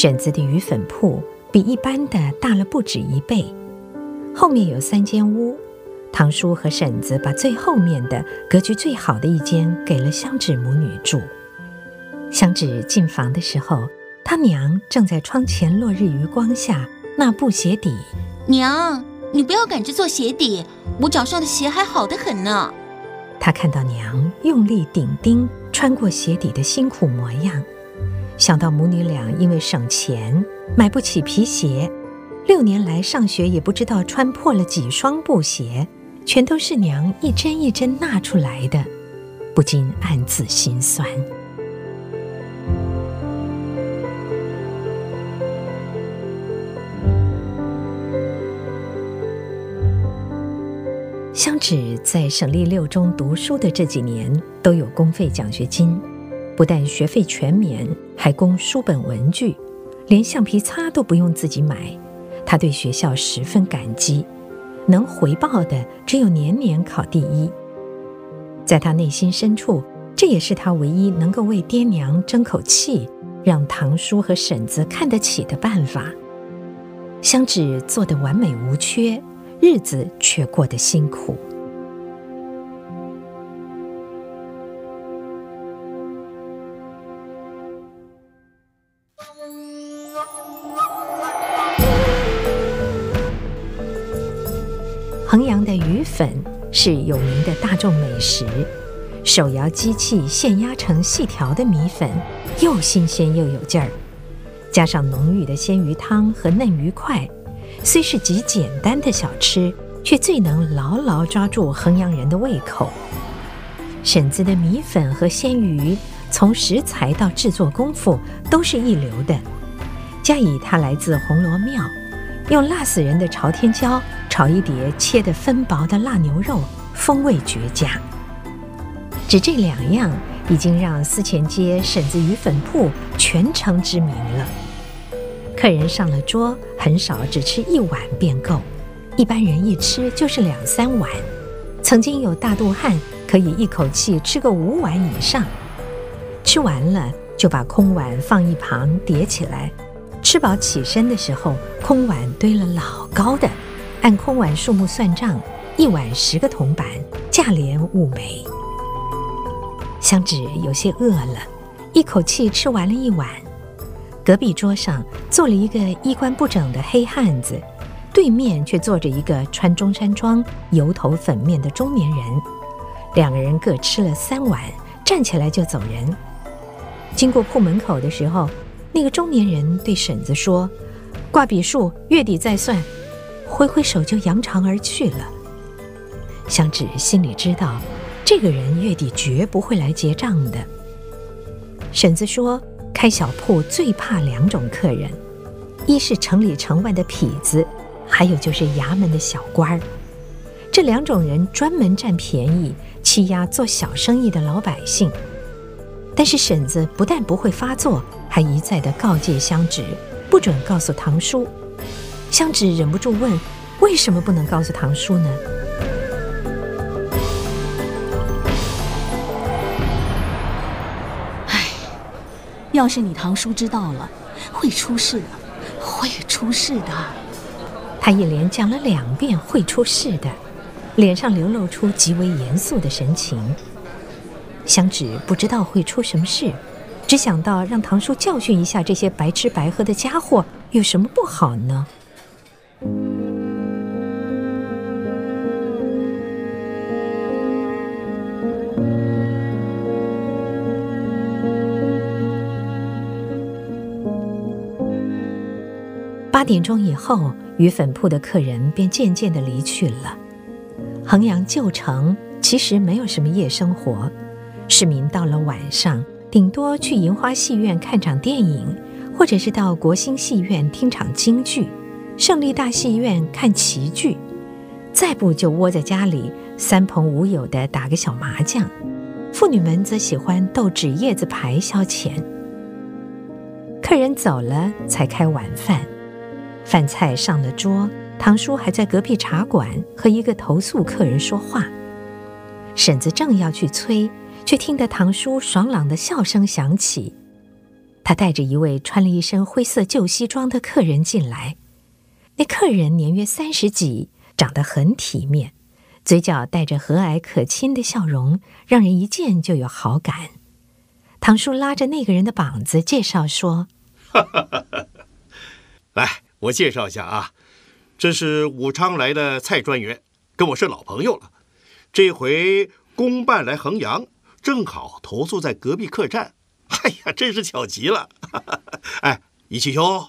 婶子的鱼粉铺比一般的大了不止一倍，后面有三间屋。堂叔和婶子把最后面的格局最好的一间给了香芷母女住。香芷进房的时候，她娘正在窗前落日余光下纳布鞋底。娘，你不要赶着做鞋底，我脚上的鞋还好得很呢。她看到娘用力顶钉穿过鞋底的辛苦模样，想到母女俩因为省钱买不起皮鞋，六年来上学也不知道穿破了几双布鞋。全都是娘一针一针纳出来的，不禁暗自心酸。香芷在省立六中读书的这几年都有公费奖学金，不但学费全免，还供书本文具，连橡皮擦都不用自己买。他对学校十分感激。能回报的只有年年考第一，在他内心深处，这也是他唯一能够为爹娘争口气、让堂叔和婶子看得起的办法。香芷做得完美无缺，日子却过得辛苦。衡阳的鱼粉是有名的大众美食，手摇机器现压成细条的米粉，又新鲜又有劲儿，加上浓郁的鲜鱼汤和嫩鱼块，虽是极简单的小吃，却最能牢牢抓住衡阳人的胃口。婶子的米粉和鲜鱼，从食材到制作功夫都是一流的，加以它来自红螺庙。用辣死人的朝天椒炒一碟切得分薄的辣牛肉，风味绝佳。只这两样，已经让思前街婶子鱼粉铺全城知名了。客人上了桌，很少只吃一碗便够，一般人一吃就是两三碗。曾经有大肚汉可以一口气吃个五碗以上，吃完了就把空碗放一旁叠起来。吃饱起身的时候，空碗堆了老高的，按空碗数目算账，一碗十个铜板，价廉物美。香芷有些饿了，一口气吃完了一碗。隔壁桌上坐了一个衣冠不整的黑汉子，对面却坐着一个穿中山装、油头粉面的中年人。两个人各吃了三碗，站起来就走人。经过铺门口的时候，那个中年人对婶子说：“挂笔数，月底再算。”挥挥手就扬长而去了。香芷心里知道，这个人月底绝不会来结账的。婶子说：“开小铺最怕两种客人，一是城里城外的痞子，还有就是衙门的小官儿。这两种人专门占便宜，欺压做小生意的老百姓。但是婶子不但不会发作。”还一再的告诫香芷，不准告诉堂叔。香芷忍不住问：“为什么不能告诉堂叔呢？”唉，要是你堂叔知道了，会出事的，会出事的。他一连讲了两遍会出事的，脸上流露出极为严肃的神情。香芷不知道会出什么事。只想到让堂叔教训一下这些白吃白喝的家伙，有什么不好呢？八点钟以后，鱼粉铺的客人便渐渐地离去了。衡阳旧城其实没有什么夜生活，市民到了晚上。顶多去银花戏院看场电影，或者是到国兴戏院听场京剧，胜利大戏院看棋剧，再不就窝在家里三朋五友的打个小麻将。妇女们则喜欢斗纸叶子牌消遣。客人走了才开晚饭，饭菜上了桌，堂叔还在隔壁茶馆和一个投诉客人说话，婶子正要去催。却听得堂叔爽朗的笑声响起，他带着一位穿了一身灰色旧西装的客人进来。那客人年约三十几，长得很体面，嘴角带着和蔼可亲的笑容，让人一见就有好感。唐叔拉着那个人的膀子，介绍说：“来，我介绍一下啊，这是武昌来的蔡专员，跟我是老朋友了。这回公办来衡阳，正好投宿在隔壁客栈。哎呀，真是巧极了！哎，一起兄，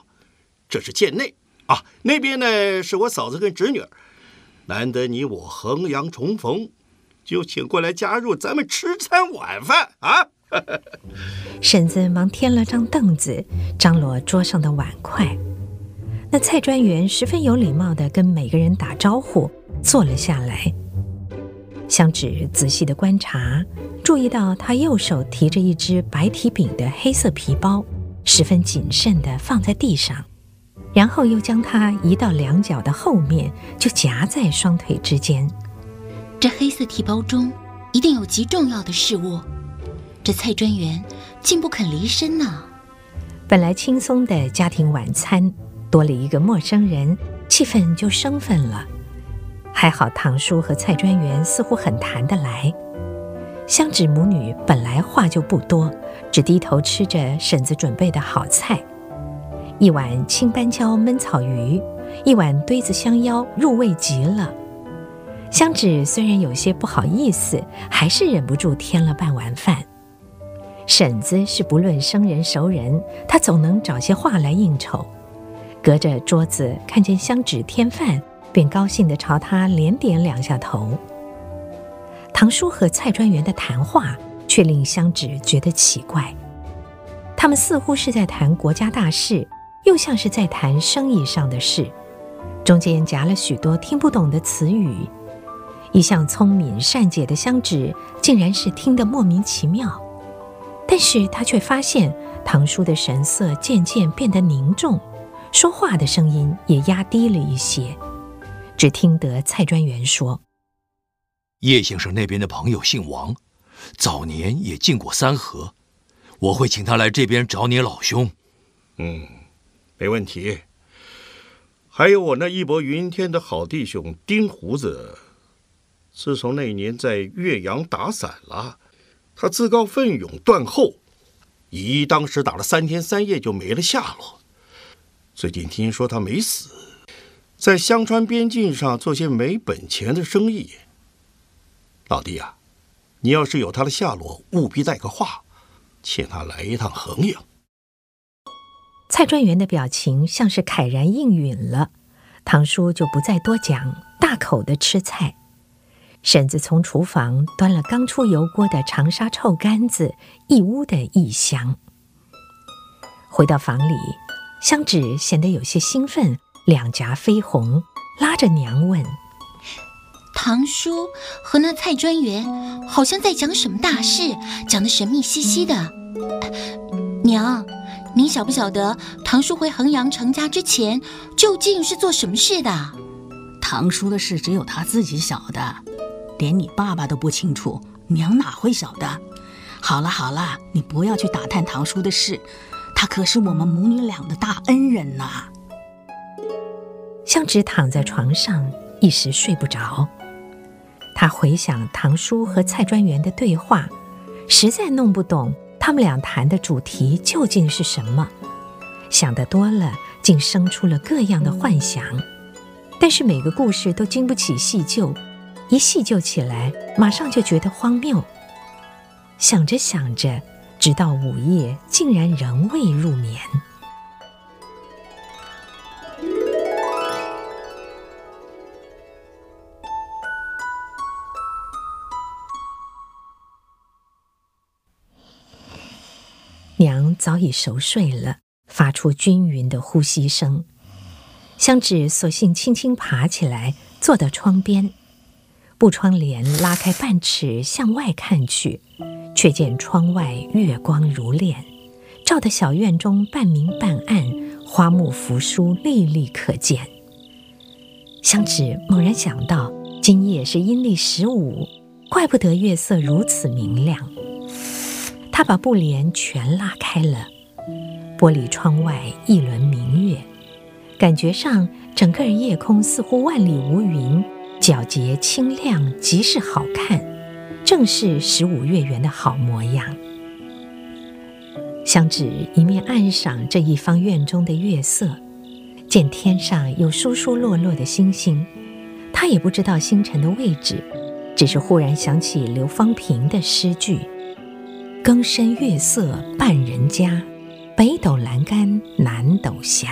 这是贱内啊，那边呢是我嫂子跟侄女儿。难得你我衡阳重逢，就请过来加入咱们吃餐晚饭啊！” 婶子忙添了张凳子，张罗桌上的碗筷。那蔡专员十分有礼貌地跟每个人打招呼，坐了下来。香芷仔细地观察，注意到他右手提着一只白提柄的黑色皮包，十分谨慎地放在地上，然后又将它移到两脚的后面，就夹在双腿之间。这黑色提包中一定有极重要的事物。这蔡专员竟不肯离身呢。本来轻松的家庭晚餐，多了一个陌生人，气氛就生分了。还好唐叔和蔡专员似乎很谈得来。香芷母女本来话就不多，只低头吃着婶子准备的好菜，一碗青斑椒焖草鱼，一碗堆子香腰，入味极了。香芷虽然有些不好意思，还是忍不住添了半碗饭。婶子是不论生人熟人，她总能找些话来应酬。隔着桌子看见香芷添饭，便高兴地朝他连点两下头。唐叔和蔡专员的谈话却令香芷觉得奇怪，他们似乎是在谈国家大事，又像是在谈生意上的事，中间夹了许多听不懂的词语。一向聪敏善解的香芷，竟然是听得莫名其妙。但是他却发现唐叔的神色渐渐变得凝重，说话的声音也压低了一些。只听得蔡专员说：“叶先生那边的朋友姓王，早年也进过三河，我会请他来这边找你老兄。”“嗯，没问题。还有我那义薄云天的好弟兄丁胡子，自从那年在岳阳打散了。”他自告奋勇断后，一当时打了三天三夜就没了下落。最近听说他没死，在香川边境上做些没本钱的生意。老弟啊，你要是有他的下落，务必带个话，请他来一趟衡阳。蔡专员的表情像是慨然应允了，堂叔就不再多讲，大口的吃菜。婶子从厨房端了刚出油锅的长沙臭干子，一屋的异香。回到房里，香芷显得有些兴奋，两颊绯红，拉着娘问：“堂叔和那蔡专员好像在讲什么大事，讲得神秘兮兮的。娘，您晓不晓得堂叔回衡阳成家之前，究竟是做什么事的？堂叔的事只有他自己晓得。”连你爸爸都不清楚，娘哪会晓得？好了好了，你不要去打探堂叔的事，他可是我们母女俩的大恩人呐。香芷躺在床上，一时睡不着。他回想堂叔和蔡专员的对话，实在弄不懂他们俩谈的主题究竟是什么。想得多了，竟生出了各样的幻想。但是每个故事都经不起细究。一细究起来，马上就觉得荒谬。想着想着，直到午夜，竟然仍未入眠。娘早已熟睡了，发出均匀的呼吸声。香芷索性轻轻爬起来，坐到窗边。布窗帘拉开半尺，向外看去，却见窗外月光如练，照得小院中半明半暗，花木扶疏，历历可见。香芷猛然想到，今夜是阴历十五，怪不得月色如此明亮。他把布帘全拉开了，玻璃窗外一轮明月，感觉上整个夜空似乎万里无云，皎洁清亮，极是好看，正是十五月圆的好模样。香芷一面暗赏这一方院中的月色，见天上有疏疏落落的星星，他也不知道星辰的位置，只是忽然想起刘方平的诗句：“更深月色半人家，北斗阑干南斗斜。”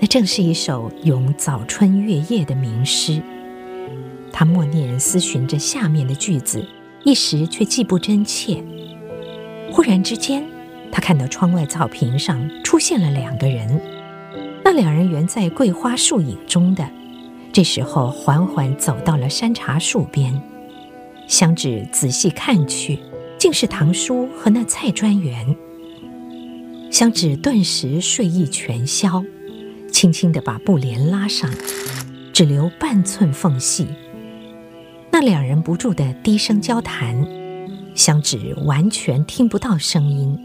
那正是一首咏早春月夜的名诗。他默念思寻着下面的句子，一时却记不真切。忽然之间，他看到窗外草坪上出现了两个人，那两人原在桂花树影中的，这时候缓缓走到了山茶树边。香芷仔细看去，竟是唐叔和那蔡专员。香芷顿时睡意全消，轻轻地把布帘拉上，只留半寸缝隙。那两人不住地低声交谈，香芷完全听不到声音。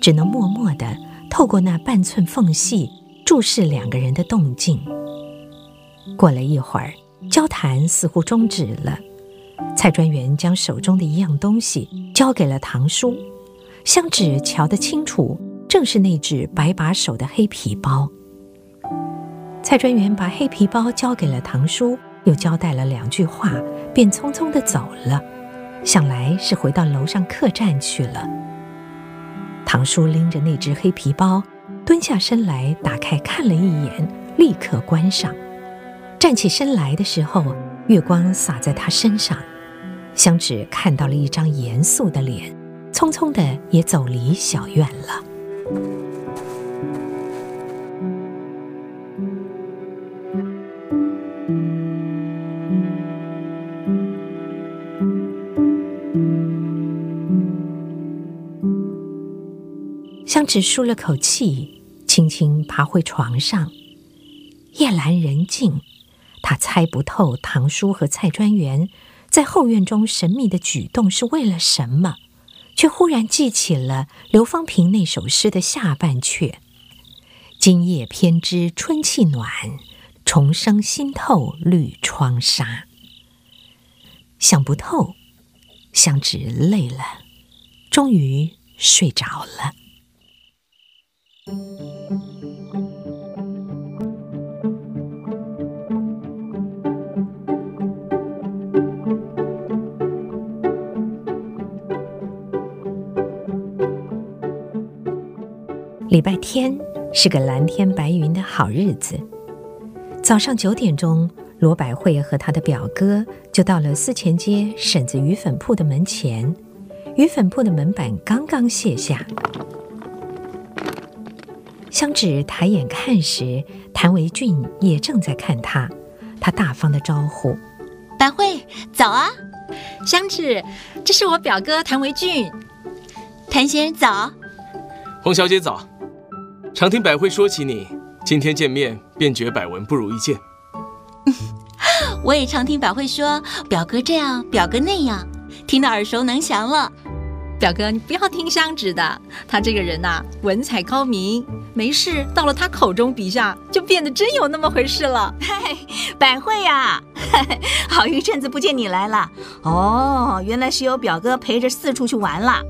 只能默默地透过那半寸缝隙注视两个人的动静。过了一会儿，交谈似乎终止了。蔡专员将手中的一样东西交给了唐叔，香纸瞧得清楚，正是那只白把手的黑皮包。蔡专员把黑皮包交给了唐叔，又交代了两句话，便匆匆地走了。想来是回到楼上客栈去了。唐叔拎着那只黑皮包，蹲下身来，打开看了一眼，立刻关上。站起身来的时候，月光洒在他身上，香芷看到了一张严肃的脸，匆匆的也走离小院了。香芷舒了口气，轻轻爬回床上。夜阑人静，她猜不透唐叔和蔡专员在后院中神秘的举动是为了什么，却忽然记起了刘方平那首诗的下半阙：“今夜偏知春气暖，重生新透绿窗纱。”想不透，香芷累了，终于睡着了。礼拜天是个蓝天白云的好日子。早上九点钟，罗百惠和他的表哥就到了司前街婶子鱼粉铺的门前。鱼粉铺的门板刚刚卸下。香芷抬眼看时，谭维俊也正在看他。他大方的招呼：“百惠，早啊！香芷，这是我表哥谭维俊。谭先生早。洪小姐早。常听百惠说起你，今天见面便觉百闻不如一见。我也常听百惠说表哥这样，表哥那样，听得耳熟能详了。”表哥，你不要听香芷的，他这个人呐、啊，文采高明，没事到了他口中笔下，就变得真有那么回事了。嘿，百惠呀，好一阵子不见你来了。哦，原来是有表哥陪着四处去玩了。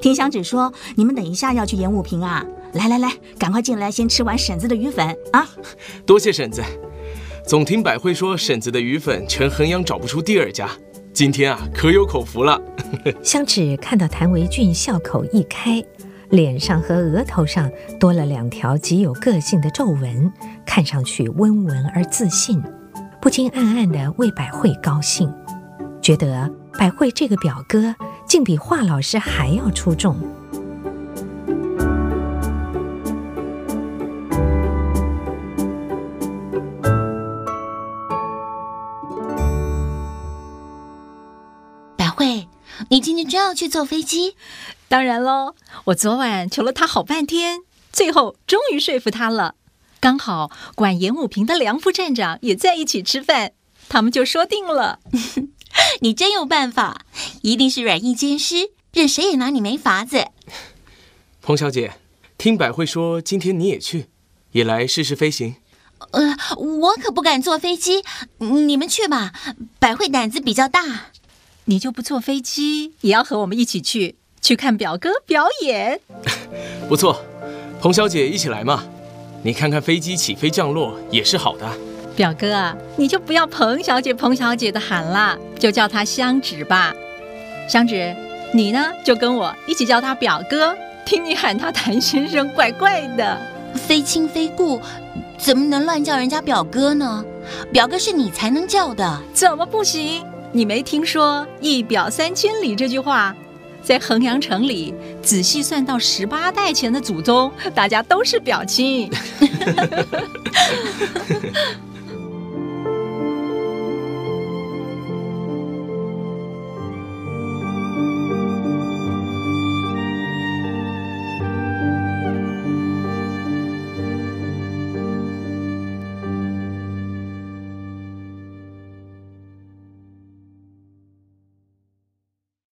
听香芷说，你们等一下要去演武坪啊？来来来，赶快进来，先吃完婶子的鱼粉啊。多谢婶子，总听百惠说婶子的鱼粉全衡阳找不出第二家。今天啊，可有口福了。香芷看到谭维俊笑口一开，脸上和额头上多了两条极有个性的皱纹，看上去温文而自信，不禁暗暗的为百惠高兴，觉得百惠这个表哥竟比华老师还要出众。你今天真要去坐飞机？当然喽！我昨晚求了他好半天，最后终于说服他了。刚好管演武平的梁副站长也在一起吃饭，他们就说定了。你真有办法，一定是软硬兼施，任谁也拿你没法子。彭小姐，听百惠说今天你也去，也来试试飞行。呃，我可不敢坐飞机，你们去吧。百惠胆子比较大，你就不坐飞机，也要和我们一起去，去看表哥表演。不错，彭小姐一起来嘛。你看看飞机起飞降落也是好的。表哥啊，你就不要彭小姐彭小姐的喊啦，就叫她香芷吧。香芷，你呢就跟我一起叫她表哥。听你喊他谭先生，怪怪的。非亲非故，怎么能乱叫人家表哥呢？表哥是你才能叫的，怎么不行？你没听说“一表三千里”这句话？在衡阳城里，仔细算到十八代前的祖宗，大家都是表亲。